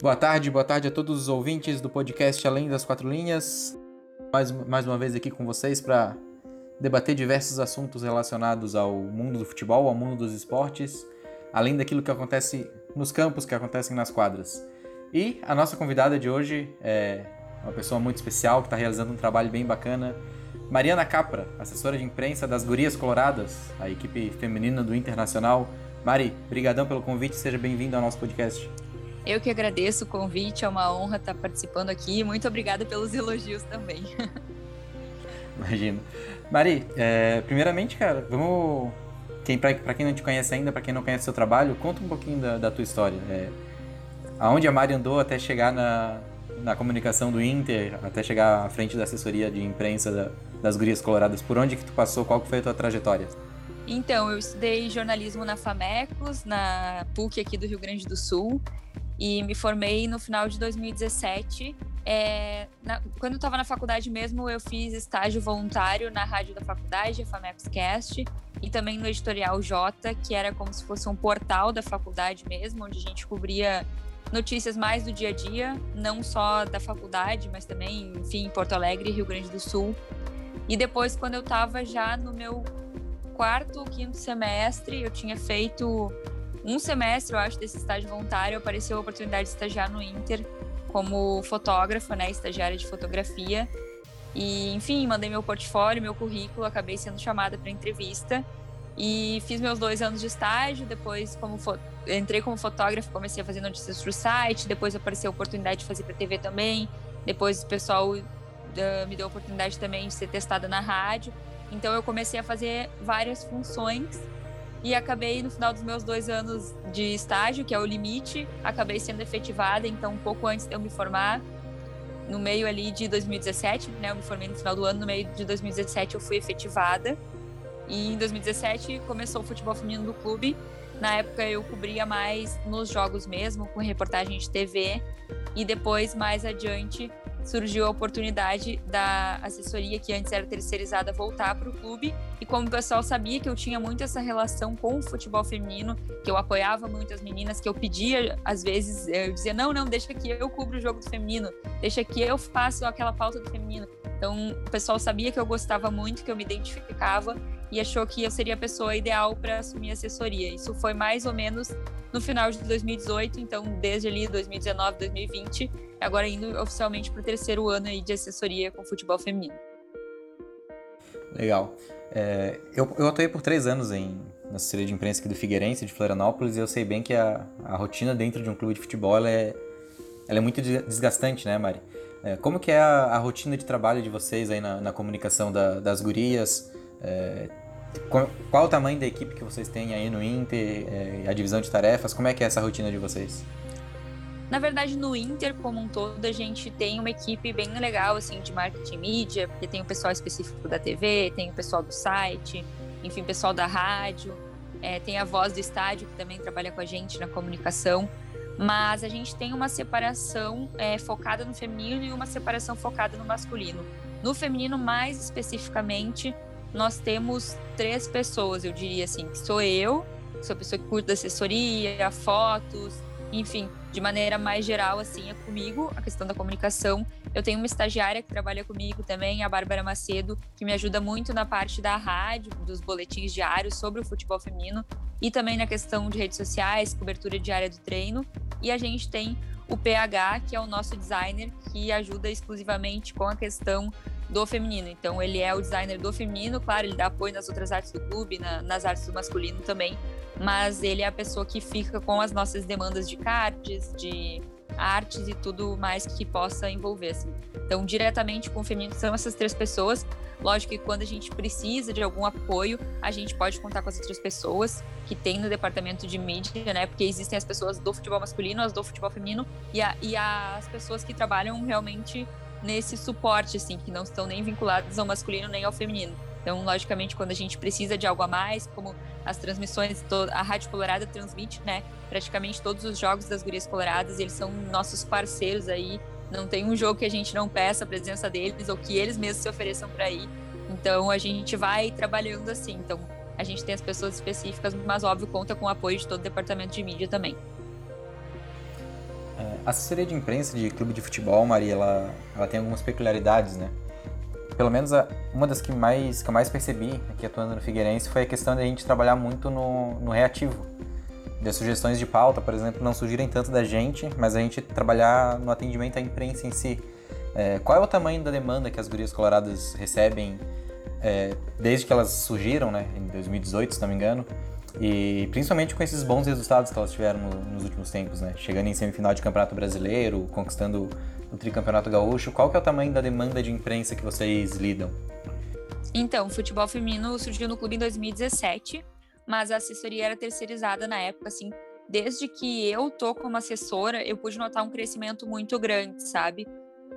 Boa tarde, boa tarde a todos os ouvintes do podcast Além das Quatro Linhas. Mais, mais uma vez aqui com vocês para debater diversos assuntos relacionados ao mundo do futebol, ao mundo dos esportes, além daquilo que acontece nos campos, que acontecem nas quadras. E a nossa convidada de hoje é uma pessoa muito especial que está realizando um trabalho bem bacana. Mariana Capra, assessora de imprensa das Gurias Coloradas, a equipe feminina do Internacional. Mari, brigadão pelo convite, seja bem-vindo ao nosso podcast. Eu que agradeço o convite, é uma honra estar participando aqui. Muito obrigada pelos elogios também. Imagino. Mari, é, primeiramente, cara, vamos. Quem, para quem não te conhece ainda, para quem não conhece seu trabalho, conta um pouquinho da, da tua história. É, aonde a Mari andou até chegar na, na comunicação do Inter, até chegar à frente da assessoria de imprensa da, das Gurias Coloradas. Por onde que tu passou? Qual foi a tua trajetória? Então, eu estudei jornalismo na FAMECOS, na PUC aqui do Rio Grande do Sul e me formei no final de 2017. É, na, quando eu estava na faculdade mesmo, eu fiz estágio voluntário na rádio da faculdade, a Famex Cast, e também no editorial J, que era como se fosse um portal da faculdade mesmo, onde a gente cobria notícias mais do dia a dia, não só da faculdade, mas também, enfim, Porto Alegre, Rio Grande do Sul. E depois, quando eu estava já no meu quarto ou quinto semestre, eu tinha feito um semestre, eu acho, desse estágio voluntário, apareceu a oportunidade de estagiar no Inter como fotógrafa, né, estagiária de fotografia. E, enfim, mandei meu portfólio, meu currículo, acabei sendo chamada para entrevista e fiz meus dois anos de estágio. Depois, como entrei como fotógrafa, comecei a fazer notícias para o site. Depois apareceu a oportunidade de fazer para TV também. Depois o pessoal uh, me deu a oportunidade também de ser testada na rádio. Então eu comecei a fazer várias funções e acabei no final dos meus dois anos de estágio, que é o limite, acabei sendo efetivada, então um pouco antes de eu me formar, no meio ali de 2017, né, eu me formei no final do ano, no meio de 2017 eu fui efetivada, e em 2017 começou o futebol feminino do clube, na época eu cobria mais nos jogos mesmo, com reportagem de TV, e depois mais adiante surgiu a oportunidade da assessoria que antes era terceirizada voltar para o clube e como o pessoal sabia que eu tinha muito essa relação com o futebol feminino, que eu apoiava muitas meninas, que eu pedia às vezes, eu dizia não, não, deixa que eu cubro o jogo do feminino, deixa que eu faço aquela pauta do feminino. Então o pessoal sabia que eu gostava muito, que eu me identificava e achou que eu seria a pessoa ideal para assumir assessoria. Isso foi mais ou menos no final de 2018, então desde ali 2019, 2020, agora indo oficialmente para o terceiro ano aí de assessoria com futebol feminino. Legal. É, eu, eu atuei por três anos em, na assessoria de imprensa aqui do Figueirense, de Florianópolis, e eu sei bem que a, a rotina dentro de um clube de futebol é, ela é muito desgastante, né, Mari? É, como que é a, a, rotina de trabalho de vocês aí na, na comunicação da, das gurias? É, qual, qual, o tamanho da equipe que vocês têm aí no Inter, é, a divisão de tarefas? Como é que é essa rotina de vocês? Na verdade, no Inter como um todo, a gente tem uma equipe bem legal, assim, de marketing mídia, porque tem o pessoal específico da TV, tem o pessoal do site, enfim, pessoal da rádio, é, tem a voz do estádio, que também trabalha com a gente na comunicação, mas a gente tem uma separação é, focada no feminino e uma separação focada no masculino. No feminino, mais especificamente, nós temos três pessoas, eu diria assim, que sou eu, sou a pessoa que curta assessoria, fotos, enfim, de maneira mais geral, assim, é comigo, a questão da comunicação. Eu tenho uma estagiária que trabalha comigo também, a Bárbara Macedo, que me ajuda muito na parte da rádio, dos boletins diários sobre o futebol feminino e também na questão de redes sociais, cobertura diária do treino. E a gente tem o PH, que é o nosso designer, que ajuda exclusivamente com a questão do feminino. Então, ele é o designer do feminino, claro, ele dá apoio nas outras artes do clube, na, nas artes do masculino também, mas ele é a pessoa que fica com as nossas demandas de cards, de artes e tudo mais que possa envolver. Assim. Então, diretamente com o feminino são essas três pessoas. Lógico que quando a gente precisa de algum apoio, a gente pode contar com as outras pessoas que tem no departamento de mídia, né? Porque existem as pessoas do futebol masculino, as do futebol feminino e, a, e as pessoas que trabalham realmente nesse suporte, assim, que não estão nem vinculados ao masculino nem ao feminino. Então, logicamente, quando a gente precisa de algo a mais, como as transmissões, a Rádio Colorada transmite, né, praticamente todos os jogos das Gurias Coloradas, eles são nossos parceiros aí. Não tem um jogo que a gente não peça a presença deles ou que eles mesmos se ofereçam para ir. Então, a gente vai trabalhando assim. Então, a gente tem as pessoas específicas, mas óbvio conta com o apoio de todo o departamento de mídia também. A assessoria de imprensa de clube de futebol, Maria, ela, ela tem algumas peculiaridades, né? Pelo menos a, uma das que, mais, que eu mais percebi aqui atuando no Figueirense foi a questão de a gente trabalhar muito no, no reativo. De sugestões de pauta, por exemplo, não surgirem tanto da gente, mas a gente trabalhar no atendimento à imprensa em si. É, qual é o tamanho da demanda que as gurias coloradas recebem é, desde que elas surgiram, né, em 2018, se não me engano, e principalmente com esses bons resultados que elas tiveram no, nos últimos tempos, né, chegando em semifinal de Campeonato Brasileiro, conquistando o tricampeonato gaúcho. Qual que é o tamanho da demanda de imprensa que vocês lidam? Então, o futebol feminino surgiu no clube em 2017, mas a assessoria era terceirizada na época, assim, desde que eu tô como assessora, eu pude notar um crescimento muito grande, sabe?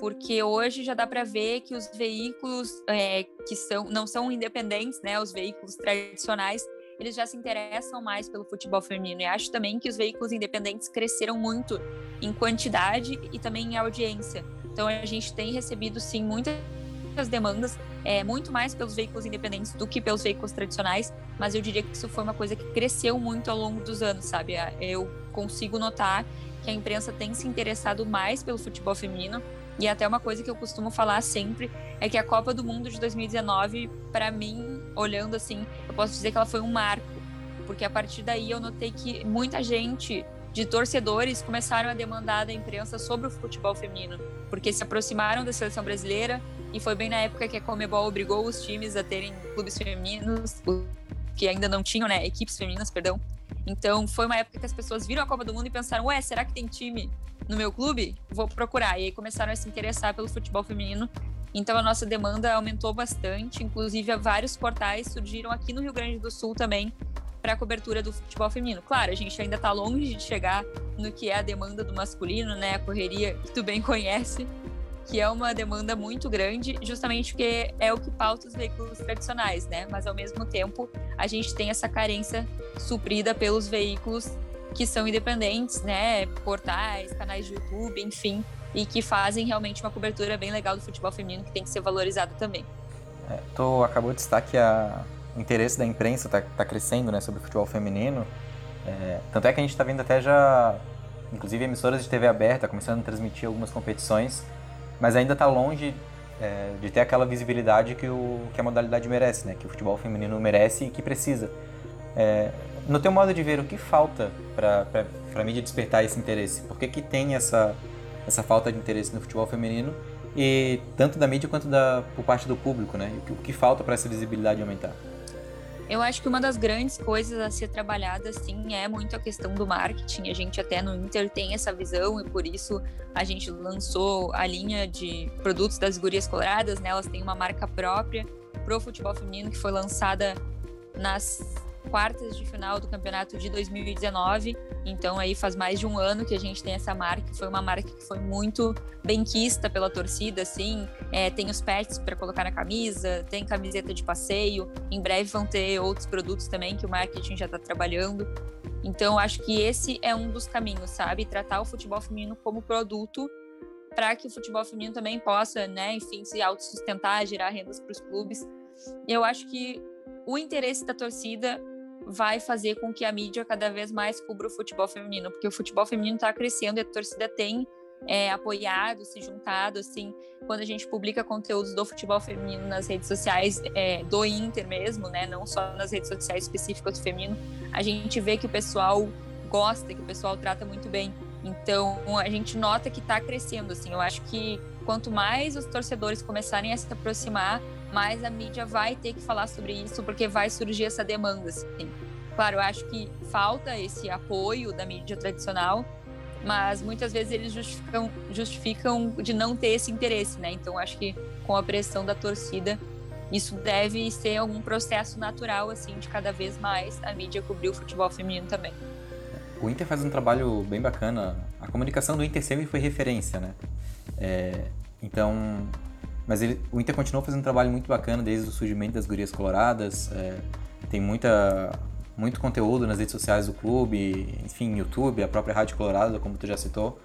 porque hoje já dá para ver que os veículos é, que são, não são independentes, né, os veículos tradicionais, eles já se interessam mais pelo futebol feminino. E acho também que os veículos independentes cresceram muito em quantidade e também em audiência. Então a gente tem recebido sim muitas demandas, é, muito mais pelos veículos independentes do que pelos veículos tradicionais, mas eu diria que isso foi uma coisa que cresceu muito ao longo dos anos, sabe? Eu consigo notar que a imprensa tem se interessado mais pelo futebol feminino e até uma coisa que eu costumo falar sempre é que a Copa do Mundo de 2019, para mim, olhando assim, eu posso dizer que ela foi um marco, porque a partir daí eu notei que muita gente de torcedores começaram a demandar da imprensa sobre o futebol feminino, porque se aproximaram da seleção brasileira e foi bem na época que a Comebol obrigou os times a terem clubes femininos, que ainda não tinham, né, equipes femininas, perdão. Então foi uma época que as pessoas viram a Copa do Mundo e pensaram, ué, será que tem time no meu clube, vou procurar. E aí começaram a se interessar pelo futebol feminino. Então a nossa demanda aumentou bastante, inclusive vários portais surgiram aqui no Rio Grande do Sul também para a cobertura do futebol feminino. Claro, a gente ainda está longe de chegar no que é a demanda do masculino, né? A correria que tu bem conhece, que é uma demanda muito grande, justamente porque é o que pauta os veículos tradicionais, né? Mas ao mesmo tempo, a gente tem essa carência suprida pelos veículos que são independentes, né? Portais, canais de YouTube, enfim, e que fazem realmente uma cobertura bem legal do futebol feminino que tem que ser valorizado também. É, tu acabou de destacar que a, o interesse da imprensa está tá crescendo, né, sobre o futebol feminino. É, tanto é que a gente está vendo até já, inclusive emissoras de TV aberta começando a transmitir algumas competições, mas ainda está longe é, de ter aquela visibilidade que, o, que a modalidade merece, né, que o futebol feminino merece e que precisa. É, no teu modo de ver, o que falta para a mídia despertar esse interesse? Por que, que tem essa, essa falta de interesse no futebol feminino? E tanto da mídia quanto da, por parte do público, né? O que, o que falta para essa visibilidade aumentar? Eu acho que uma das grandes coisas a ser trabalhada, sim, é muito a questão do marketing. A gente até no Inter tem essa visão e por isso a gente lançou a linha de produtos das gurias coloradas, né? Elas têm uma marca própria pro futebol feminino que foi lançada nas quartas de final do campeonato de 2019. Então aí faz mais de um ano que a gente tem essa marca. Foi uma marca que foi muito benquista pela torcida, assim. É, tem os pets para colocar na camisa, tem camiseta de passeio. Em breve vão ter outros produtos também que o marketing já está trabalhando. Então acho que esse é um dos caminhos, sabe? Tratar o futebol feminino como produto para que o futebol feminino também possa, né, enfim, se autossustentar, gerar rendas para os clubes. Eu acho que o interesse da torcida vai fazer com que a mídia cada vez mais cubra o futebol feminino, porque o futebol feminino está crescendo e a torcida tem é, apoiado, se juntado, assim, quando a gente publica conteúdos do futebol feminino nas redes sociais é, do Inter mesmo, né, não só nas redes sociais específicas do feminino, a gente vê que o pessoal gosta, que o pessoal trata muito bem. Então, a gente nota que está crescendo, assim, eu acho que quanto mais os torcedores começarem a se aproximar, mais a mídia vai ter que falar sobre isso, porque vai surgir essa demanda. Assim. Claro, eu acho que falta esse apoio da mídia tradicional, mas muitas vezes eles justificam, justificam de não ter esse interesse, né? Então, acho que com a pressão da torcida, isso deve ser algum processo natural, assim, de cada vez mais a mídia cobrir o futebol feminino também. O Inter faz um trabalho bem bacana. A comunicação do Inter sempre foi referência, né? É, então, mas ele, o Inter continuou fazendo um trabalho muito bacana desde o surgimento das Gurias Coloradas. É, tem muita, muito conteúdo nas redes sociais do clube, enfim, YouTube, a própria Rádio Colorado, como tu já citou.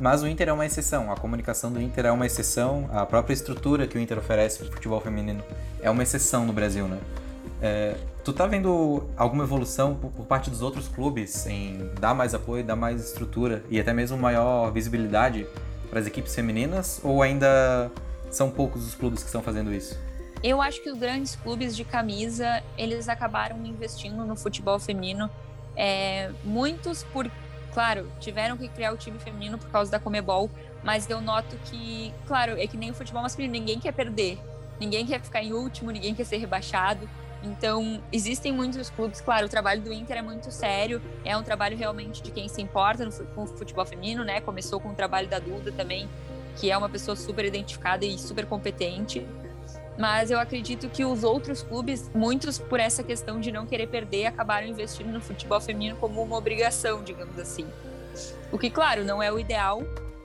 Mas o Inter é uma exceção, a comunicação do Inter é uma exceção, a própria estrutura que o Inter oferece para o futebol feminino é uma exceção no Brasil, né? É, tu tá vendo alguma evolução por, por, parte dos outros clubes em dar mais apoio, dar mais estrutura e até mesmo maior visibilidade para as equipes femininas? Ou ainda são poucos os clubes que estão fazendo isso? Eu acho que os grandes clubes de camisa eles acabaram investindo no futebol feminino. É, muitos por, claro, tiveram que criar o time feminino por causa da Comebol, mas eu noto que, claro, é que nem o futebol masculino, ninguém quer perder, ninguém quer ficar em último, ninguém quer ser rebaixado. Então, existem muitos clubes, claro, o trabalho do Inter é muito sério, é um trabalho realmente de quem se importa no, com o futebol feminino, né? Começou com o trabalho da Duda também, que é uma pessoa super identificada e super competente. Mas eu acredito que os outros clubes, muitos por essa questão de não querer perder, acabaram investindo no futebol feminino como uma obrigação, digamos assim. O que, claro, não é o ideal,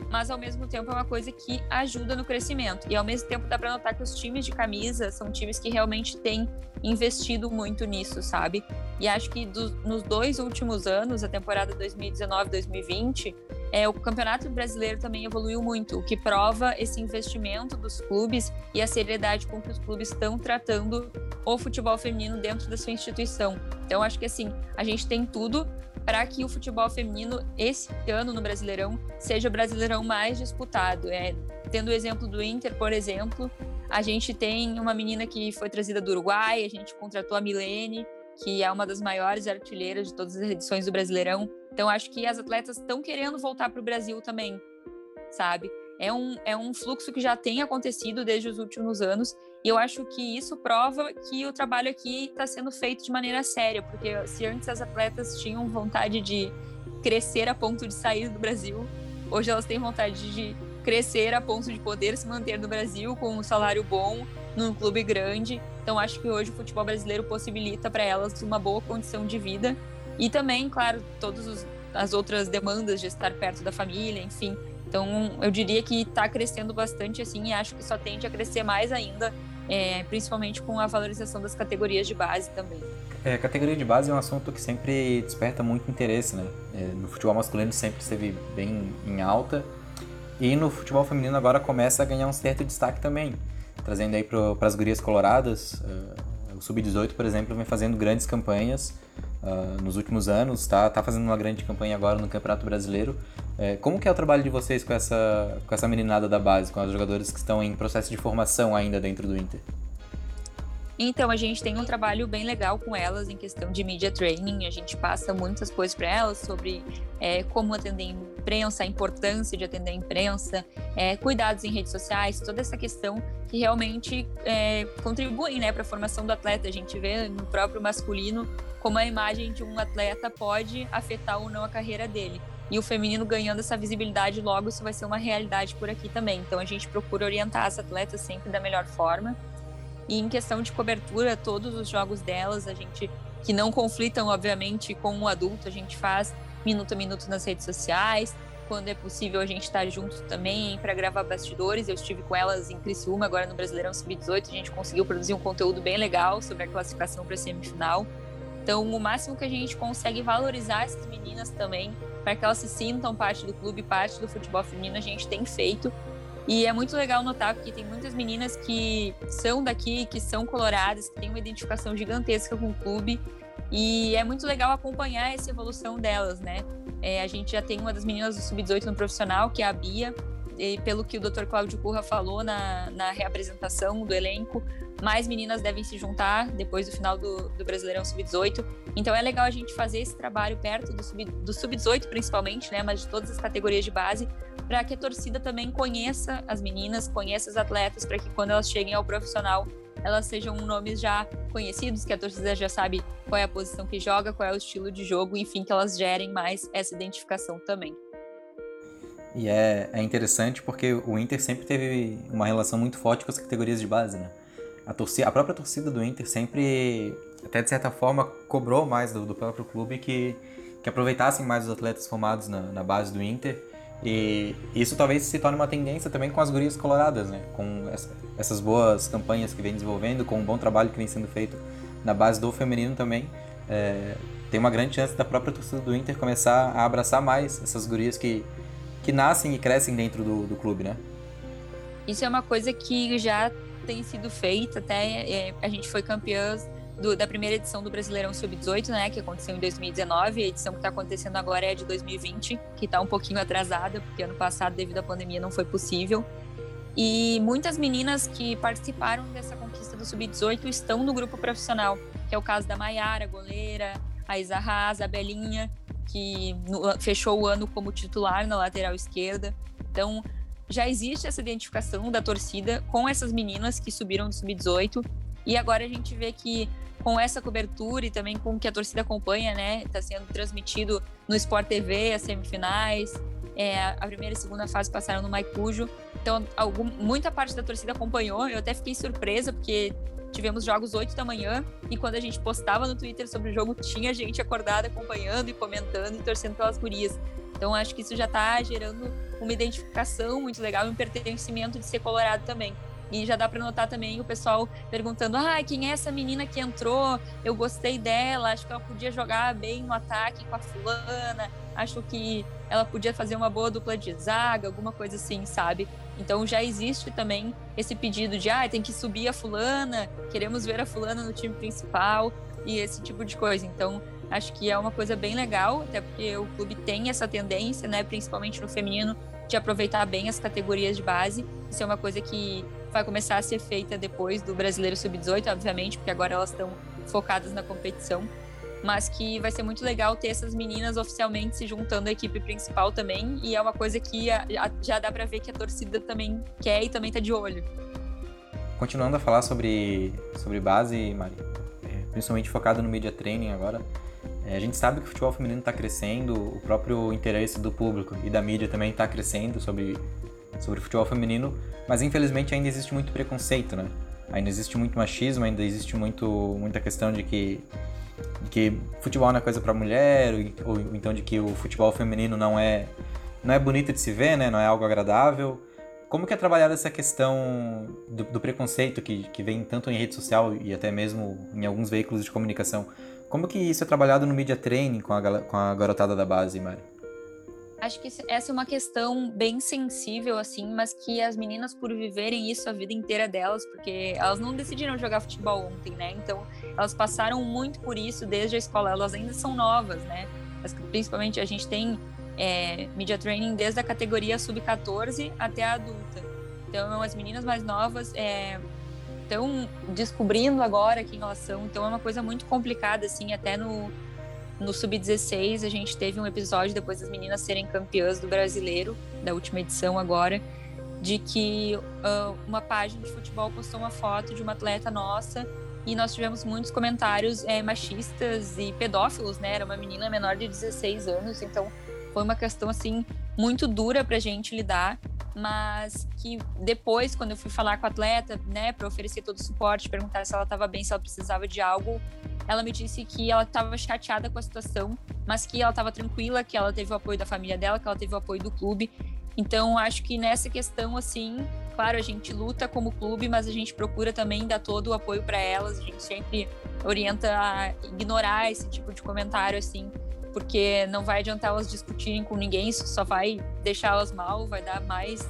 mas ao mesmo tempo é uma coisa que ajuda no crescimento. E ao mesmo tempo dá para notar que os times de camisa são times que realmente têm investido muito nisso, sabe? E acho que nos dois últimos anos, a temporada 2019-2020, é, o Campeonato Brasileiro também evoluiu muito, o que prova esse investimento dos clubes e a seriedade com que os clubes estão tratando o futebol feminino dentro da sua instituição. Então, acho que assim, a gente tem tudo para que o futebol feminino esse ano no Brasileirão seja o Brasileirão mais disputado. É, tendo o exemplo do Inter, por exemplo, a gente tem uma menina que foi trazida do Uruguai, a gente contratou a Milene, que é uma das maiores artilheiras de todas as edições do Brasileirão. Então acho que as atletas estão querendo voltar para o Brasil também, sabe? É um, é um fluxo que já tem acontecido desde os últimos anos e eu acho que isso prova que o trabalho aqui está sendo feito de maneira séria, porque se antes as atletas tinham vontade de crescer a ponto de sair do Brasil, hoje elas têm vontade de crescer a ponto de poder se manter no Brasil com um salário bom, num clube grande. Então acho que hoje o futebol brasileiro possibilita para elas uma boa condição de vida e também, claro, todas as outras demandas de estar perto da família, enfim. Então eu diria que está crescendo bastante assim e acho que só tende a crescer mais ainda é, principalmente com a valorização das categorias de base também. É, categoria de base é um assunto que sempre desperta muito interesse, né? É, no futebol masculino sempre esteve bem em alta e no futebol feminino agora começa a ganhar um certo destaque também, trazendo aí para as gurias coloradas. Uh, o Sub-18, por exemplo, vem fazendo grandes campanhas uh, nos últimos anos, tá, tá fazendo uma grande campanha agora no Campeonato Brasileiro. É, como que é o trabalho de vocês com essa, com essa meninada da base, com os jogadores que estão em processo de formação ainda dentro do Inter? Então, a gente tem um trabalho bem legal com elas em questão de media training. A gente passa muitas coisas para elas sobre é, como atender a imprensa, a importância de atender a imprensa, é, cuidados em redes sociais, toda essa questão que realmente é, contribuem né, para a formação do atleta. A gente vê no próprio masculino como a imagem de um atleta pode afetar ou não a carreira dele. E o feminino ganhando essa visibilidade, logo isso vai ser uma realidade por aqui também. Então a gente procura orientar as atletas sempre da melhor forma. E em questão de cobertura, todos os jogos delas, a gente que não conflitam, obviamente, com o adulto, a gente faz minuto a minuto nas redes sociais. Quando é possível, a gente está junto também para gravar bastidores. Eu estive com elas em Criciúma, agora no Brasileirão Sub-18. A gente conseguiu produzir um conteúdo bem legal sobre a classificação para a semifinal. Então, o máximo que a gente consegue valorizar essas meninas também, para que elas se sintam parte do clube, parte do futebol feminino, a gente tem feito. E é muito legal notar porque tem muitas meninas que são daqui, que são coloradas, que têm uma identificação gigantesca com o clube. E é muito legal acompanhar essa evolução delas, né? É, a gente já tem uma das meninas do Sub-18 no profissional, que é a Bia. E pelo que o Dr. Cláudio Curra falou na, na reapresentação do elenco, mais meninas devem se juntar depois do final do, do Brasileirão Sub-18. Então é legal a gente fazer esse trabalho perto do Sub-18, sub principalmente, né? Mas de todas as categorias de base, para que a torcida também conheça as meninas, conheça os atletas, para que quando elas cheguem ao profissional, elas sejam nomes já conhecidos, que a torcida já sabe qual é a posição que joga, qual é o estilo de jogo, enfim, que elas gerem mais essa identificação também. E é, é interessante porque o Inter sempre teve uma relação muito forte com as categorias de base, né? A, torcida, a própria torcida do Inter sempre, até de certa forma, cobrou mais do, do próprio clube que, que aproveitassem mais os atletas formados na, na base do Inter. E isso talvez se torne uma tendência também com as gurias coloradas, né? Com essa, essas boas campanhas que vem desenvolvendo, com o bom trabalho que vem sendo feito na base do feminino também. É, tem uma grande chance da própria torcida do Inter começar a abraçar mais essas gurias que, que nascem e crescem dentro do, do clube, né? Isso é uma coisa que já tem sido feita, até é, a gente foi campeã do, da primeira edição do Brasileirão Sub-18, né, que aconteceu em 2019. A edição que está acontecendo agora é de 2020, que está um pouquinho atrasada, porque ano passado, devido à pandemia, não foi possível. E muitas meninas que participaram dessa conquista do Sub-18 estão no grupo profissional, que é o caso da Maiara, goleira, a Haas, a Belinha, que fechou o ano como titular na lateral esquerda. Então, já existe essa identificação da torcida com essas meninas que subiram do Sub-18 e agora a gente vê que com essa cobertura e também com o que a torcida acompanha, né, está sendo transmitido no Sport TV as semifinais, é, a primeira e segunda fase passaram no Maicujo, então algum, muita parte da torcida acompanhou. Eu até fiquei surpresa porque tivemos jogos 8 da manhã e quando a gente postava no Twitter sobre o jogo tinha gente acordada acompanhando e comentando e torcendo pelas gurias. Então acho que isso já está gerando uma identificação muito legal e um pertencimento de ser colorado também. E já dá para notar também o pessoal perguntando: ah, quem é essa menina que entrou? Eu gostei dela, acho que ela podia jogar bem no ataque com a fulana, acho que ela podia fazer uma boa dupla de zaga, alguma coisa assim, sabe? Então já existe também esse pedido de: ah, tem que subir a fulana, queremos ver a fulana no time principal e esse tipo de coisa. Então acho que é uma coisa bem legal, até porque o clube tem essa tendência, né, principalmente no feminino, de aproveitar bem as categorias de base. Isso é uma coisa que vai começar a ser feita depois do Brasileiro Sub-18, obviamente, porque agora elas estão focadas na competição. Mas que vai ser muito legal ter essas meninas oficialmente se juntando à equipe principal também. E é uma coisa que já dá para ver que a torcida também quer e também tá de olho. Continuando a falar sobre, sobre base, Mari, é, principalmente focado no media training agora, é, a gente sabe que o futebol feminino está crescendo, o próprio interesse do público e da mídia também está crescendo sobre, sobre futebol feminino, mas infelizmente ainda existe muito preconceito, né? Ainda existe muito machismo, ainda existe muito, muita questão de que, de que futebol não é coisa para mulher, ou, ou, então de que o futebol feminino não é, não é bonito de se ver, né? Não é algo agradável. Como que é trabalhada essa questão do, do preconceito que, que vem tanto em rede social e até mesmo em alguns veículos de comunicação? Como que isso é trabalhado no media training com a, com a garotada da base, Mari? Acho que essa é uma questão bem sensível, assim, mas que as meninas, por viverem isso a vida inteira delas, porque elas não decidiram jogar futebol ontem, né? Então, elas passaram muito por isso desde a escola. Elas ainda são novas, né? Mas, principalmente, a gente tem é, media training desde a categoria sub-14 até a adulta. Então, as meninas mais novas estão é, descobrindo agora quem elas são. Então, é uma coisa muito complicada, assim, até no no Sub-16, a gente teve um episódio, depois das meninas serem campeãs do brasileiro, da última edição agora, de que uh, uma página de futebol postou uma foto de uma atleta nossa e nós tivemos muitos comentários é, machistas e pedófilos, né? Era uma menina menor de 16 anos, então foi uma questão assim muito dura para a gente lidar, mas que depois, quando eu fui falar com a atleta, né, para oferecer todo o suporte, perguntar se ela estava bem, se ela precisava de algo, ela me disse que ela estava chateada com a situação, mas que ela estava tranquila, que ela teve o apoio da família dela, que ela teve o apoio do clube. Então, acho que nessa questão, assim, claro, a gente luta como clube, mas a gente procura também dar todo o apoio para elas. A gente sempre orienta a ignorar esse tipo de comentário, assim, porque não vai adiantar elas discutirem com ninguém, isso só vai deixar elas mal, vai dar mais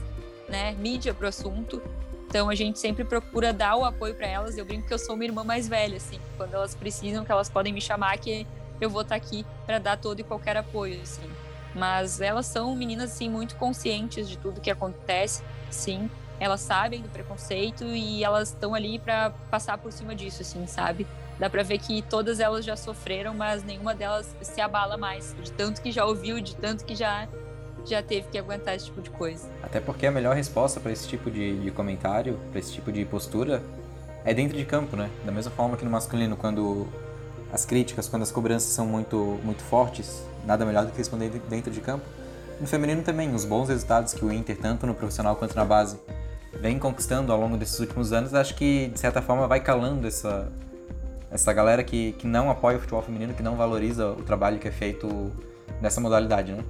né, mídia pro assunto. Então a gente sempre procura dar o apoio para elas. Eu brinco que eu sou uma irmã mais velha, assim, quando elas precisam, que elas podem me chamar, que eu vou estar tá aqui para dar todo e qualquer apoio, assim. Mas elas são meninas assim muito conscientes de tudo que acontece, sim. Elas sabem do preconceito e elas estão ali para passar por cima disso, assim, sabe? Dá para ver que todas elas já sofreram, mas nenhuma delas se abala mais, de tanto que já ouviu, de tanto que já já teve que aguentar esse tipo de coisa. Até porque a melhor resposta para esse tipo de, de comentário, para esse tipo de postura, é dentro de campo, né? Da mesma forma que no masculino, quando as críticas, quando as cobranças são muito, muito fortes, nada melhor do que responder dentro de campo. No feminino também, os bons resultados que o Inter, tanto no profissional quanto na base, vem conquistando ao longo desses últimos anos, acho que de certa forma vai calando essa, essa galera que, que não apoia o futebol feminino, que não valoriza o trabalho que é feito nessa modalidade, né?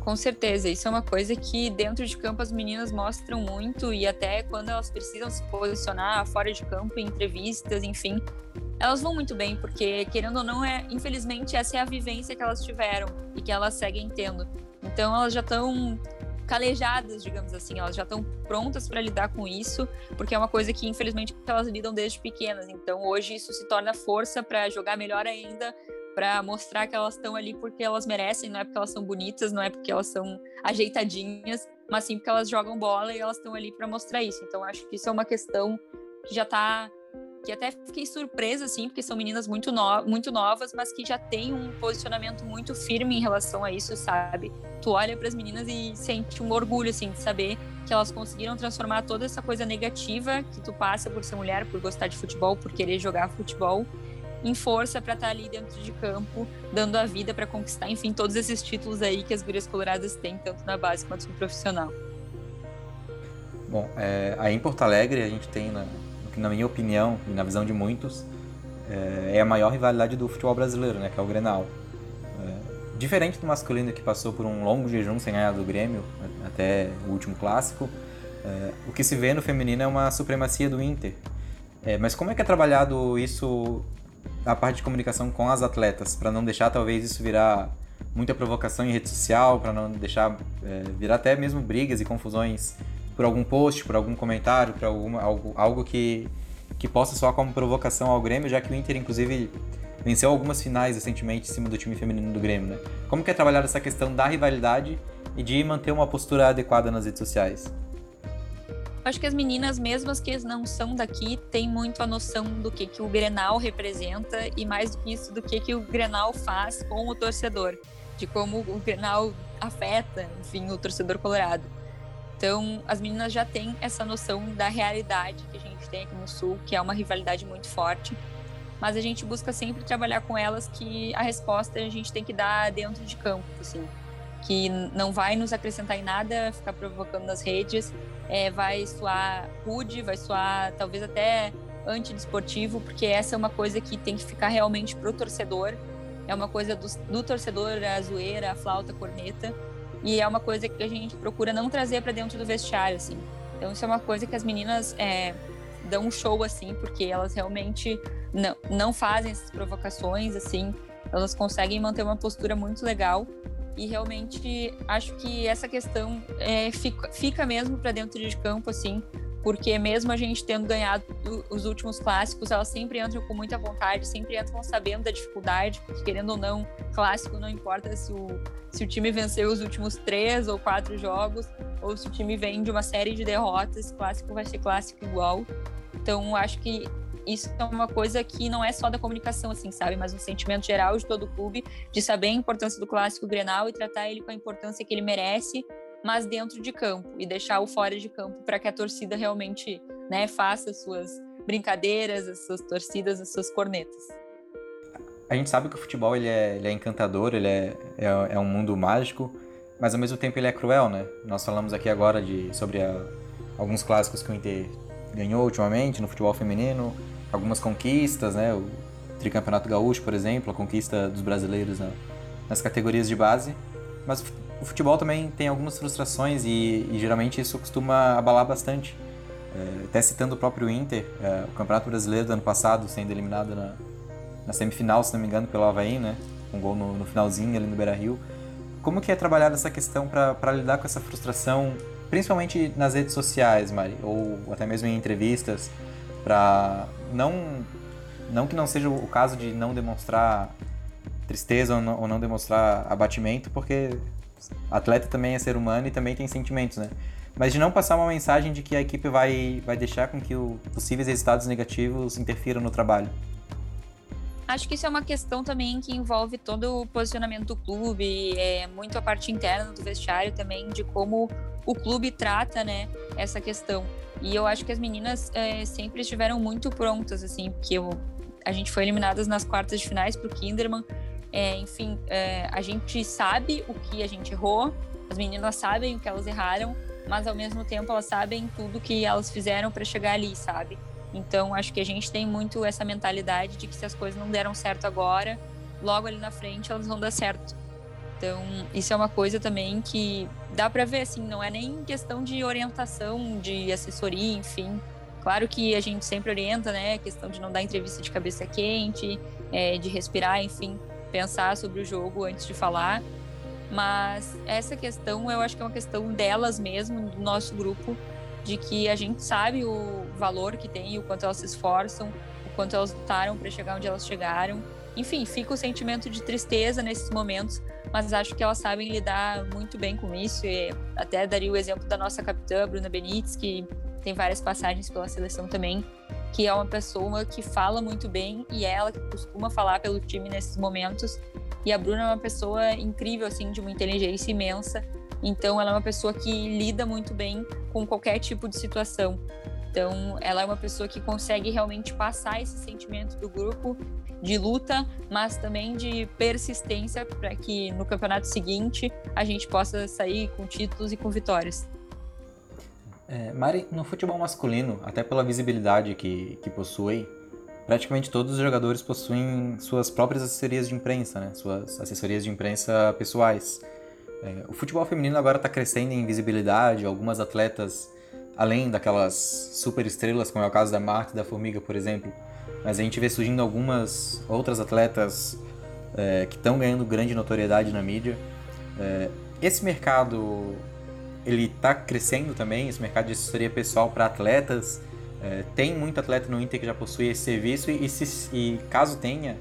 Com certeza, isso é uma coisa que dentro de campo as meninas mostram muito e até quando elas precisam se posicionar fora de campo, em entrevistas, enfim, elas vão muito bem, porque querendo ou não, é, infelizmente essa é a vivência que elas tiveram e que elas seguem tendo. Então elas já estão calejadas, digamos assim, elas já estão prontas para lidar com isso, porque é uma coisa que infelizmente elas lidam desde pequenas. Então hoje isso se torna força para jogar melhor ainda, para mostrar que elas estão ali porque elas merecem, não é porque elas são bonitas, não é porque elas são ajeitadinhas, mas sim porque elas jogam bola e elas estão ali para mostrar isso. Então acho que isso é uma questão que já está que até fiquei surpresa, assim, porque são meninas muito, no muito novas, mas que já têm um posicionamento muito firme em relação a isso, sabe? Tu olha para as meninas e sente um orgulho, assim, de saber que elas conseguiram transformar toda essa coisa negativa que tu passa por ser mulher, por gostar de futebol, por querer jogar futebol, em força para estar tá ali dentro de campo, dando a vida para conquistar, enfim, todos esses títulos aí que as gurias coloradas têm, tanto na base quanto no profissional. Bom, é, aí em Porto Alegre a gente tem na, que na minha opinião e na visão de muitos, é, é a maior rivalidade do futebol brasileiro, né, que é o Grenal. É, diferente do masculino que passou por um longo jejum sem ganhar do Grêmio, até o último clássico, é, o que se vê no feminino é uma supremacia do Inter. É, mas como é que é trabalhado isso, a parte de comunicação com as atletas, para não deixar talvez isso virar muita provocação em rede social, para não deixar é, virar até mesmo brigas e confusões por algum post, por algum comentário, por alguma, algo, algo que, que possa soar como provocação ao Grêmio, já que o Inter, inclusive, venceu algumas finais recentemente em cima do time feminino do Grêmio, né? Como que é trabalhar essa questão da rivalidade e de manter uma postura adequada nas redes sociais? Acho que as meninas, mesmo as que não são daqui, têm muito a noção do que, que o Grenal representa e mais do que isso, do que, que o Grenal faz com o torcedor, de como o Grenal afeta, enfim, o torcedor colorado. Então, as meninas já têm essa noção da realidade que a gente tem aqui no Sul, que é uma rivalidade muito forte. Mas a gente busca sempre trabalhar com elas que a resposta a gente tem que dar dentro de campo, assim. Que não vai nos acrescentar em nada ficar provocando nas redes, é, vai soar rude, vai soar talvez até antidesportivo, porque essa é uma coisa que tem que ficar realmente pro torcedor. É uma coisa do, do torcedor, a zoeira, a flauta, a corneta e é uma coisa que a gente procura não trazer para dentro do vestiário, assim. Então, isso é uma coisa que as meninas é, dão um show, assim, porque elas realmente não, não fazem essas provocações, assim. Elas conseguem manter uma postura muito legal. E realmente acho que essa questão é, fica, fica mesmo para dentro de campo, assim, porque mesmo a gente tendo ganhado os últimos clássicos, elas sempre entram com muita vontade, sempre entram sabendo da dificuldade, porque querendo ou não, clássico não importa se o, se o time venceu os últimos três ou quatro jogos, ou se o time vem de uma série de derrotas, clássico vai ser clássico igual. Então, acho que isso é uma coisa que não é só da comunicação, assim, sabe? Mas um sentimento geral de todo o clube, de saber a importância do clássico Grenal e tratar ele com a importância que ele merece mas dentro de campo e deixar o fora de campo para que a torcida realmente né, faça as suas brincadeiras, as suas torcidas, as suas cornetas. A gente sabe que o futebol ele é, ele é encantador, ele é, é, é, um mundo mágico, mas ao mesmo tempo ele é cruel, né? Nós falamos aqui agora de, sobre a, alguns clássicos que o Inter ganhou ultimamente no futebol feminino, algumas conquistas, né? O tricampeonato gaúcho, por exemplo, a conquista dos brasileiros na, nas categorias de base. Mas o futebol também tem algumas frustrações e, e geralmente isso costuma abalar bastante. É, até citando o próprio Inter, é, o Campeonato Brasileiro do ano passado, sendo eliminado na, na semifinal, se não me engano, pelo Havaí, né? Um gol no, no finalzinho ali no Beira-Rio. Como que é trabalhar essa questão para lidar com essa frustração, principalmente nas redes sociais, Mari, ou até mesmo em entrevistas, para não não que não seja o caso de não demonstrar tristeza ou não, ou não demonstrar abatimento, porque Atleta também é ser humano e também tem sentimentos, né? Mas de não passar uma mensagem de que a equipe vai, vai deixar com que os possíveis resultados negativos interfiram no trabalho. Acho que isso é uma questão também que envolve todo o posicionamento do clube, é muito a parte interna do vestiário também, de como o clube trata, né, essa questão. E eu acho que as meninas é, sempre estiveram muito prontas, assim, porque eu, a gente foi eliminadas nas quartas de finais para o Kinderman, é, enfim, é, a gente sabe o que a gente errou, as meninas sabem o que elas erraram, mas ao mesmo tempo elas sabem tudo que elas fizeram para chegar ali, sabe? Então acho que a gente tem muito essa mentalidade de que se as coisas não deram certo agora, logo ali na frente elas vão dar certo. Então, isso é uma coisa também que dá para ver, assim, não é nem questão de orientação, de assessoria, enfim. Claro que a gente sempre orienta, né? questão de não dar entrevista de cabeça quente, é, de respirar, enfim pensar sobre o jogo antes de falar. Mas essa questão eu acho que é uma questão delas mesmo, do nosso grupo, de que a gente sabe o valor que tem, o quanto elas se esforçam, o quanto elas lutaram para chegar onde elas chegaram. Enfim, fica o sentimento de tristeza nesses momentos, mas acho que elas sabem lidar muito bem com isso. E até daria o exemplo da nossa capitã, Bruna Benítez, que tem várias passagens pela seleção também, que é uma pessoa que fala muito bem e é ela que costuma falar pelo time nesses momentos. E a Bruna é uma pessoa incrível, assim, de uma inteligência imensa. Então, ela é uma pessoa que lida muito bem com qualquer tipo de situação. Então, ela é uma pessoa que consegue realmente passar esse sentimento do grupo de luta, mas também de persistência para que no campeonato seguinte a gente possa sair com títulos e com vitórias. É, Mari, no futebol masculino, até pela visibilidade que, que possui, praticamente todos os jogadores possuem suas próprias assessorias de imprensa, né? suas assessorias de imprensa pessoais. É, o futebol feminino agora está crescendo em visibilidade, algumas atletas, além daquelas super estrelas, como é o caso da Marta e da Formiga, por exemplo, mas a gente vê surgindo algumas outras atletas é, que estão ganhando grande notoriedade na mídia. É, esse mercado ele está crescendo também, esse mercado de assessoria pessoal para atletas. É, tem muito atleta no Inter que já possui esse serviço e, se, e, caso tenha,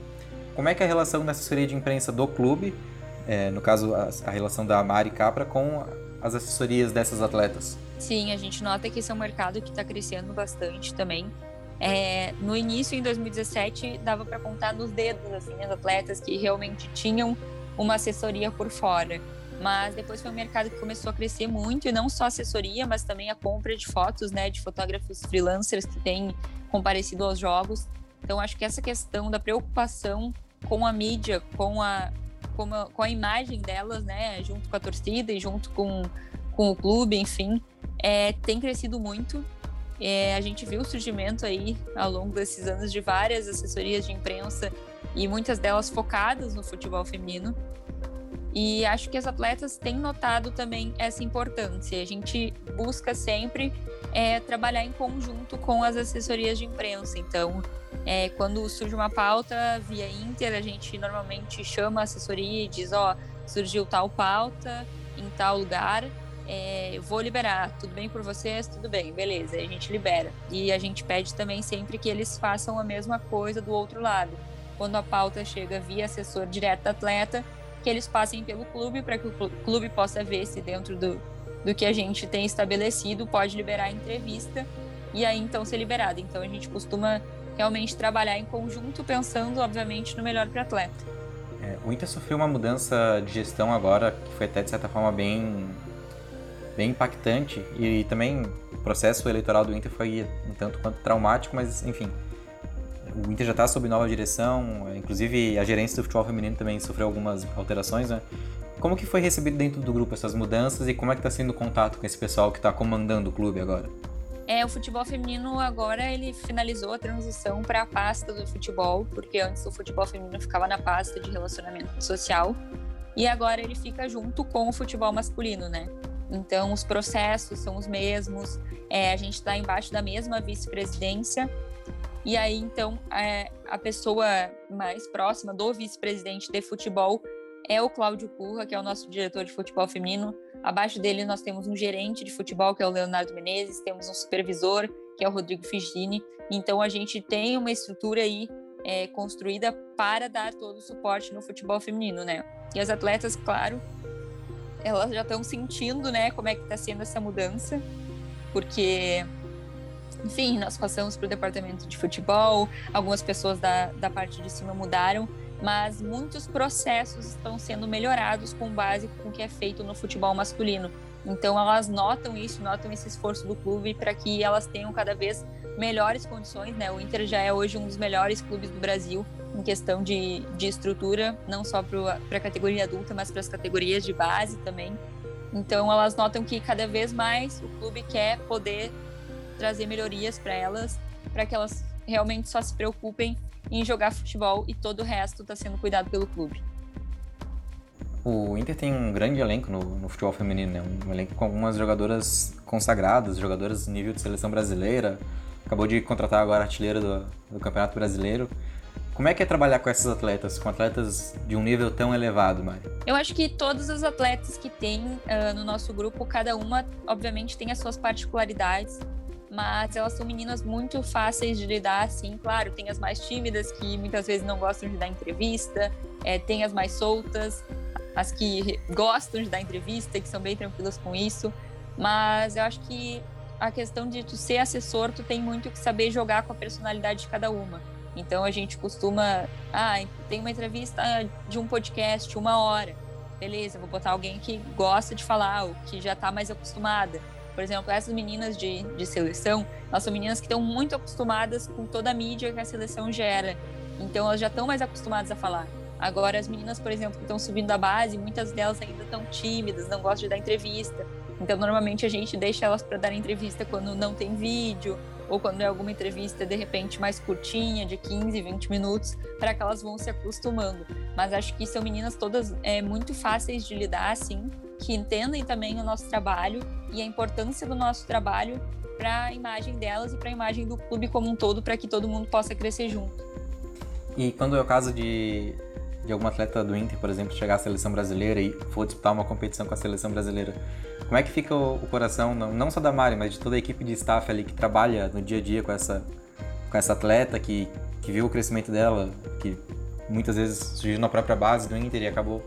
como é que é a relação da assessoria de imprensa do clube, é, no caso a, a, relação da Mari Capra com as assessorias dessas atletas? Sim, a gente nota que esse é um mercado que está crescendo bastante também. É, no início, em 2017, dava para contar nos dedos assim as atletas que realmente tinham uma assessoria por fora. Mas depois foi um mercado que começou a crescer muito, e não só assessoria, mas também a compra de fotos, né, de fotógrafos freelancers que têm comparecido aos jogos. Então, acho que essa questão da preocupação com a mídia, com a, com a, com a imagem delas, né, junto com a torcida e junto com, com o clube, enfim, é, tem crescido muito. É, a gente viu o surgimento aí, ao longo desses anos, de várias assessorias de imprensa e muitas delas focadas no futebol feminino. E acho que as atletas têm notado também essa importância. A gente busca sempre é, trabalhar em conjunto com as assessorias de imprensa. Então, é, quando surge uma pauta via Inter, a gente normalmente chama a assessoria e diz: Ó, oh, surgiu tal pauta em tal lugar, é, vou liberar. Tudo bem por vocês? Tudo bem, beleza. A gente libera. E a gente pede também sempre que eles façam a mesma coisa do outro lado. Quando a pauta chega via assessor direto atleta, que eles passem pelo clube para que o clube possa ver se dentro do, do que a gente tem estabelecido pode liberar a entrevista e aí então ser liberado. Então a gente costuma realmente trabalhar em conjunto, pensando, obviamente, no melhor para o atleta. É, o Inter sofreu uma mudança de gestão agora que foi até de certa forma bem, bem impactante e também o processo eleitoral do Inter foi um tanto quanto traumático, mas enfim, o Inter já está sob nova direção, inclusive a gerência do futebol feminino também sofreu algumas alterações, né? Como que foi recebido dentro do grupo essas mudanças e como é que está sendo o contato com esse pessoal que está comandando o clube agora? É, o futebol feminino agora ele finalizou a transição para a pasta do futebol, porque antes o futebol feminino ficava na pasta de relacionamento social e agora ele fica junto com o futebol masculino, né? Então os processos são os mesmos, é, a gente está embaixo da mesma vice-presidência e aí, então, é, a pessoa mais próxima do vice-presidente de futebol é o Cláudio Curra, que é o nosso diretor de futebol feminino. Abaixo dele, nós temos um gerente de futebol, que é o Leonardo Menezes, temos um supervisor, que é o Rodrigo Figini. Então, a gente tem uma estrutura aí é, construída para dar todo o suporte no futebol feminino, né? E as atletas, claro, elas já estão sentindo, né, como é que está sendo essa mudança, porque enfim, nós passamos para o departamento de futebol, algumas pessoas da, da parte de cima mudaram, mas muitos processos estão sendo melhorados com base com o que é feito no futebol masculino. Então elas notam isso, notam esse esforço do clube para que elas tenham cada vez melhores condições, né? O Inter já é hoje um dos melhores clubes do Brasil em questão de, de estrutura, não só para a categoria adulta, mas para as categorias de base também. Então elas notam que cada vez mais o clube quer poder trazer melhorias para elas, para que elas realmente só se preocupem em jogar futebol e todo o resto está sendo cuidado pelo clube. O Inter tem um grande elenco no, no, futebol feminino, né? Um elenco com algumas jogadoras consagradas, jogadoras nível de seleção brasileira. Acabou de contratar agora a artilheira do, do Campeonato Brasileiro. Como é que é trabalhar com essas atletas, com atletas de um nível tão elevado, Mari? Eu acho que todos os atletas que tem uh, no nosso grupo, cada uma, obviamente, tem as suas particularidades, mas elas são meninas muito fáceis de lidar, assim, claro, tem as mais tímidas que muitas vezes não gostam de dar entrevista, é, tem as mais soltas, as que gostam de dar entrevista, que são bem tranquilas com isso, mas eu acho que a questão de tu ser assessor, tu tem muito que saber jogar com a personalidade de cada uma. Então a gente costuma, ah, tem uma entrevista de um podcast, uma hora. Beleza, vou botar alguém que gosta de falar, ou que já está mais acostumada. Por exemplo, essas meninas de, de seleção, elas são meninas que estão muito acostumadas com toda a mídia que a seleção gera. Então elas já estão mais acostumadas a falar. Agora, as meninas, por exemplo, que estão subindo da base, muitas delas ainda estão tímidas, não gostam de dar entrevista. Então, normalmente a gente deixa elas para dar entrevista quando não tem vídeo ou quando é alguma entrevista de repente mais curtinha, de 15, 20 minutos, para que elas vão se acostumando. Mas acho que são meninas todas é, muito fáceis de lidar, assim, que entendem também o nosso trabalho e a importância do nosso trabalho para a imagem delas e para a imagem do clube como um todo, para que todo mundo possa crescer junto. E quando é o caso de, de algum atleta do Inter, por exemplo, chegar à seleção brasileira e for disputar uma competição com a seleção brasileira, como é que fica o, o coração, não, não, só da Mari, mas de toda a equipe de staff ali que trabalha no dia a dia com essa, com essa atleta, que, que viu o crescimento dela, que muitas vezes surgiu na própria base do Inter e acabou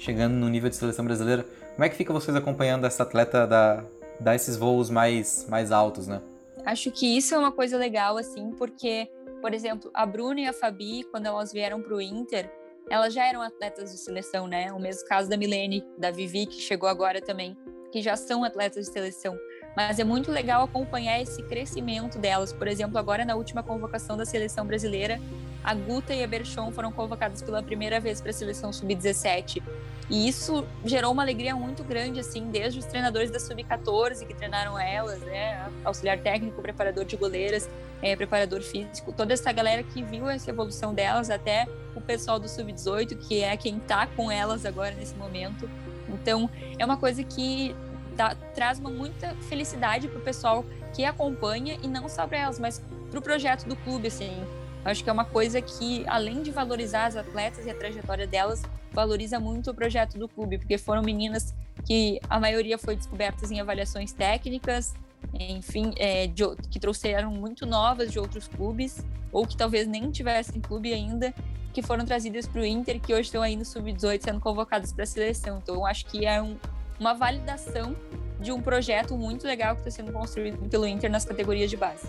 chegando no nível de seleção brasileira. Como é que fica vocês acompanhando essa atleta dar, esses voos mais, mais altos, né? Acho que isso é uma coisa legal, assim, porque, por exemplo, a Bruna e a Fabi, quando elas vieram para o Inter, elas já eram atletas de seleção, né? O mesmo caso da Milene, da Vivi, que chegou agora também que já são atletas de seleção. Mas é muito legal acompanhar esse crescimento delas. Por exemplo, agora na última convocação da seleção brasileira, a Guta e a Berchon foram convocadas pela primeira vez para a seleção sub-17. E isso gerou uma alegria muito grande, assim, desde os treinadores da sub-14 que treinaram elas, né, auxiliar técnico, preparador de goleiras, é, preparador físico, toda essa galera que viu essa evolução delas, até o pessoal do sub-18, que é quem está com elas agora nesse momento. Então, é uma coisa que dá, traz uma muita felicidade para o pessoal que acompanha e não só para elas, mas para o projeto do clube, assim. Acho que é uma coisa que, além de valorizar as atletas e a trajetória delas, valoriza muito o projeto do clube, porque foram meninas que a maioria foi descobertas em avaliações técnicas, enfim, é, de, que trouxeram muito novas de outros clubes, ou que talvez nem tivessem clube ainda, que foram trazidas para o Inter, que hoje estão aí no Sub-18 sendo convocadas para a seleção. Então, acho que é um, uma validação de um projeto muito legal que está sendo construído pelo Inter nas categorias de base.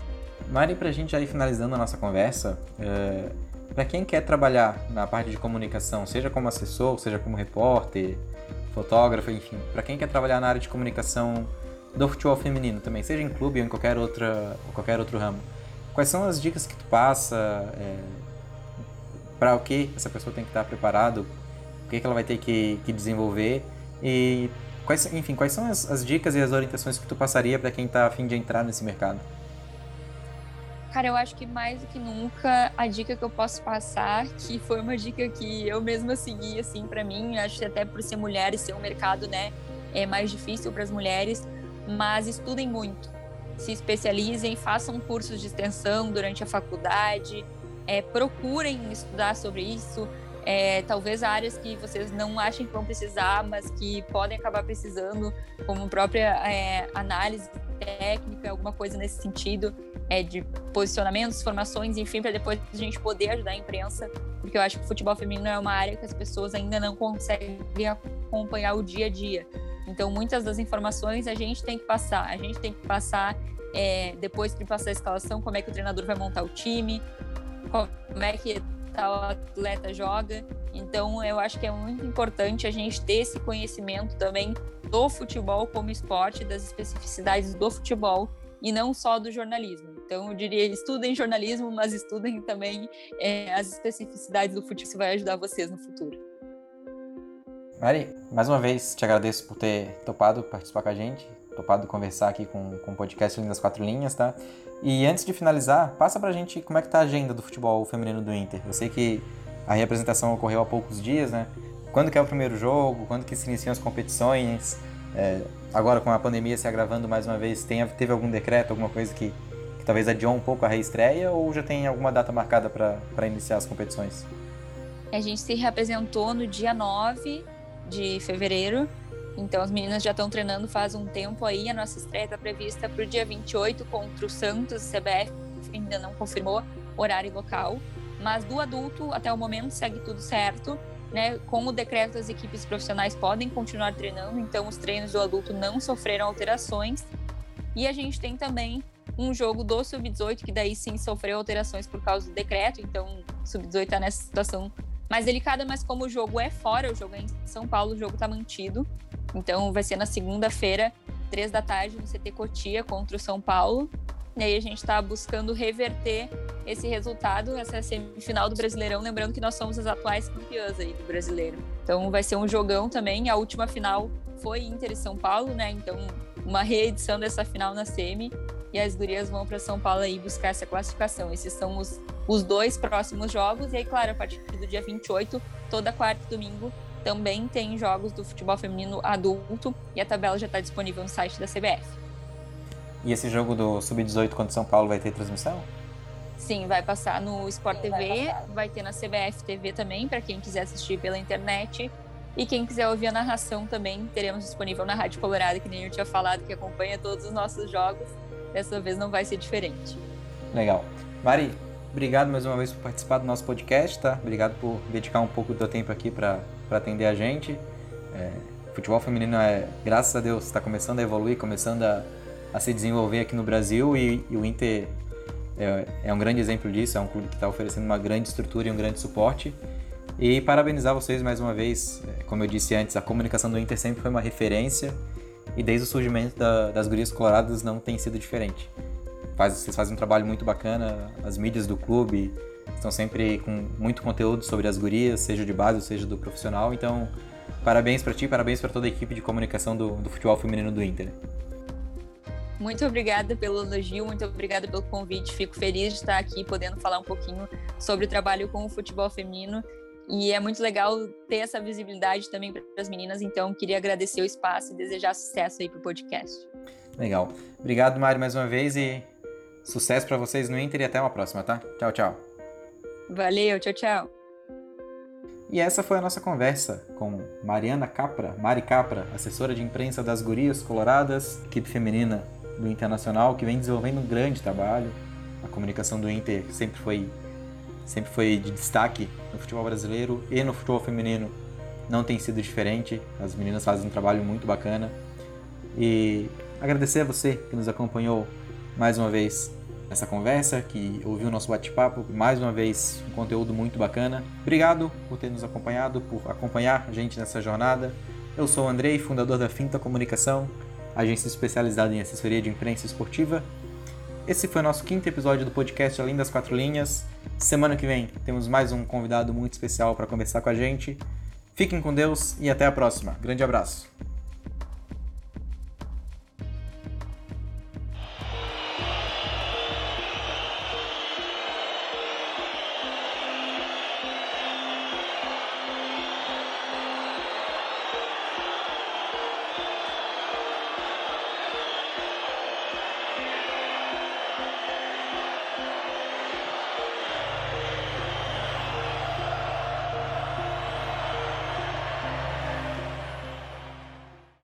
Mari, para a gente ir finalizando a nossa conversa, é, para quem quer trabalhar na parte de comunicação, seja como assessor, seja como repórter, fotógrafo, enfim, para quem quer trabalhar na área de comunicação do futebol feminino também, seja em clube ou em qualquer, outra, qualquer outro ramo, quais são as dicas que tu passa? É, para o que essa pessoa tem que estar preparado, o que, que ela vai ter que, que desenvolver e quais, enfim, quais são as, as dicas e as orientações que tu passaria para quem está a fim de entrar nesse mercado? Cara, eu acho que mais do que nunca a dica que eu posso passar, que foi uma dica que eu mesma segui assim para mim, acho que até por ser mulher e ser um mercado, né, é mais difícil para as mulheres, mas estudem muito, se especializem, façam cursos de extensão durante a faculdade, é, procurem estudar sobre isso. É, talvez áreas que vocês não achem que vão precisar, mas que podem acabar precisando, como própria é, análise técnica, alguma coisa nesse sentido, é, de posicionamentos, formações, enfim, para depois a gente poder ajudar a imprensa, porque eu acho que o futebol feminino é uma área que as pessoas ainda não conseguem acompanhar o dia a dia. Então, muitas das informações a gente tem que passar, a gente tem que passar é, depois que passar a escalação, como é que o treinador vai montar o time, como é que tal atleta joga. Então, eu acho que é muito importante a gente ter esse conhecimento também do futebol como esporte, das especificidades do futebol e não só do jornalismo. Então, eu diria, estudem jornalismo, mas estudem também é, as especificidades do futebol, isso vai ajudar vocês no futuro. Mari, mais uma vez te agradeço por ter topado participar com a gente, topado conversar aqui com, com o podcast Lindas Quatro Linhas, tá? E antes de finalizar, passa pra gente como é que tá a agenda do futebol feminino do Inter. Eu sei que a representação ocorreu há poucos dias, né? Quando que é o primeiro jogo? Quando que se iniciam as competições? É, agora com a pandemia se agravando mais uma vez, tem, teve algum decreto, alguma coisa que, que talvez adiou um pouco a reestreia ou já tem alguma data marcada para iniciar as competições? A gente se reapresentou no dia 9 de fevereiro, então as meninas já estão treinando faz um tempo aí. A nossa estreia está prevista para o dia 28 contra o Santos, CBF ainda não confirmou horário e local, mas do adulto até o momento segue tudo certo. Né, com o decreto, as equipes profissionais podem continuar treinando, então os treinos do adulto não sofreram alterações. E a gente tem também um jogo do Sub-18, que daí sim sofreu alterações por causa do decreto, então o Sub-18 está nessa situação mais delicada, mas como o jogo é fora, o jogo é em São Paulo, o jogo está mantido. Então vai ser na segunda-feira, três da tarde, no CT Cotia contra o São Paulo. E aí a gente está buscando reverter esse resultado, essa semifinal do Brasileirão, lembrando que nós somos as atuais campeãs aí do Brasileiro. Então vai ser um jogão também. A última final foi Inter e São Paulo, né? Então uma reedição dessa final na semi e as gurias vão para São Paulo aí buscar essa classificação. Esses são os, os dois próximos jogos e aí, claro, a partir do dia 28, toda quarta e domingo também tem jogos do futebol feminino adulto e a tabela já está disponível no site da CBF. E esse jogo do Sub-18 contra São Paulo vai ter transmissão? Sim, vai passar no Sport Sim, TV, vai, vai, ter na CBF TV também, para quem quiser assistir pela internet. E quem quiser ouvir a narração também, teremos disponível na Rádio Colorado, que nem eu tinha falado, que acompanha todos os nossos jogos. Dessa vez não vai ser diferente. Legal. Mari, obrigado mais uma vez por participar do nosso podcast, tá? Obrigado por dedicar um pouco do teu tempo aqui para atender a gente. É, futebol feminino é, graças a Deus, está começando a evoluir, começando a a se desenvolver aqui no Brasil e, e o Inter é, é, um grande exemplo disso, é um clube que está oferecendo uma grande estrutura e um grande suporte. E parabenizar vocês mais uma vez, é, como eu disse antes, a comunicação do Inter sempre foi uma referência e desde o surgimento da, das gurias coloradas não tem sido diferente. Faz, vocês fazem um trabalho muito bacana, as mídias do clube estão sempre com muito conteúdo sobre as gurias, seja de base ou seja do profissional, então parabéns para ti, parabéns para toda a equipe de comunicação do, do futebol feminino do Inter. Muito obrigada pelo elogio, muito obrigada pelo convite. Fico feliz de estar aqui podendo falar um pouquinho sobre o trabalho com o futebol feminino. E é muito legal ter essa visibilidade também para as meninas. Então, queria agradecer o espaço e desejar sucesso aí para o podcast. Legal. Obrigado, Mari, mais uma vez e sucesso para vocês no Inter e até uma próxima, tá? Tchau, tchau. Valeu, tchau, tchau. E essa foi a nossa conversa com Mariana Capra, Mari Capra, assessora de imprensa das Gurias Coloradas, equipe feminina do Internacional, que vem desenvolvendo um grande trabalho. A comunicação do Inter sempre foi, sempre foi de destaque no futebol brasileiro e no futebol feminino não tem sido diferente. As meninas fazem um trabalho muito bacana. E agradecer a você que nos acompanhou mais uma vez nessa conversa, que ouviu o nosso bate-papo, mais uma vez um conteúdo muito bacana. Obrigado por ter nos acompanhado, por acompanhar a gente nessa jornada. Eu sou o Andrei, fundador da Finta Comunicação agência especializada em assessoria de imprensa esportiva. Esse foi o nosso quinto episódio do podcast Além das Quatro Linhas. Semana que vem temos mais um convidado muito especial para conversar com a gente. Fiquem com Deus e até a próxima. Grande abraço.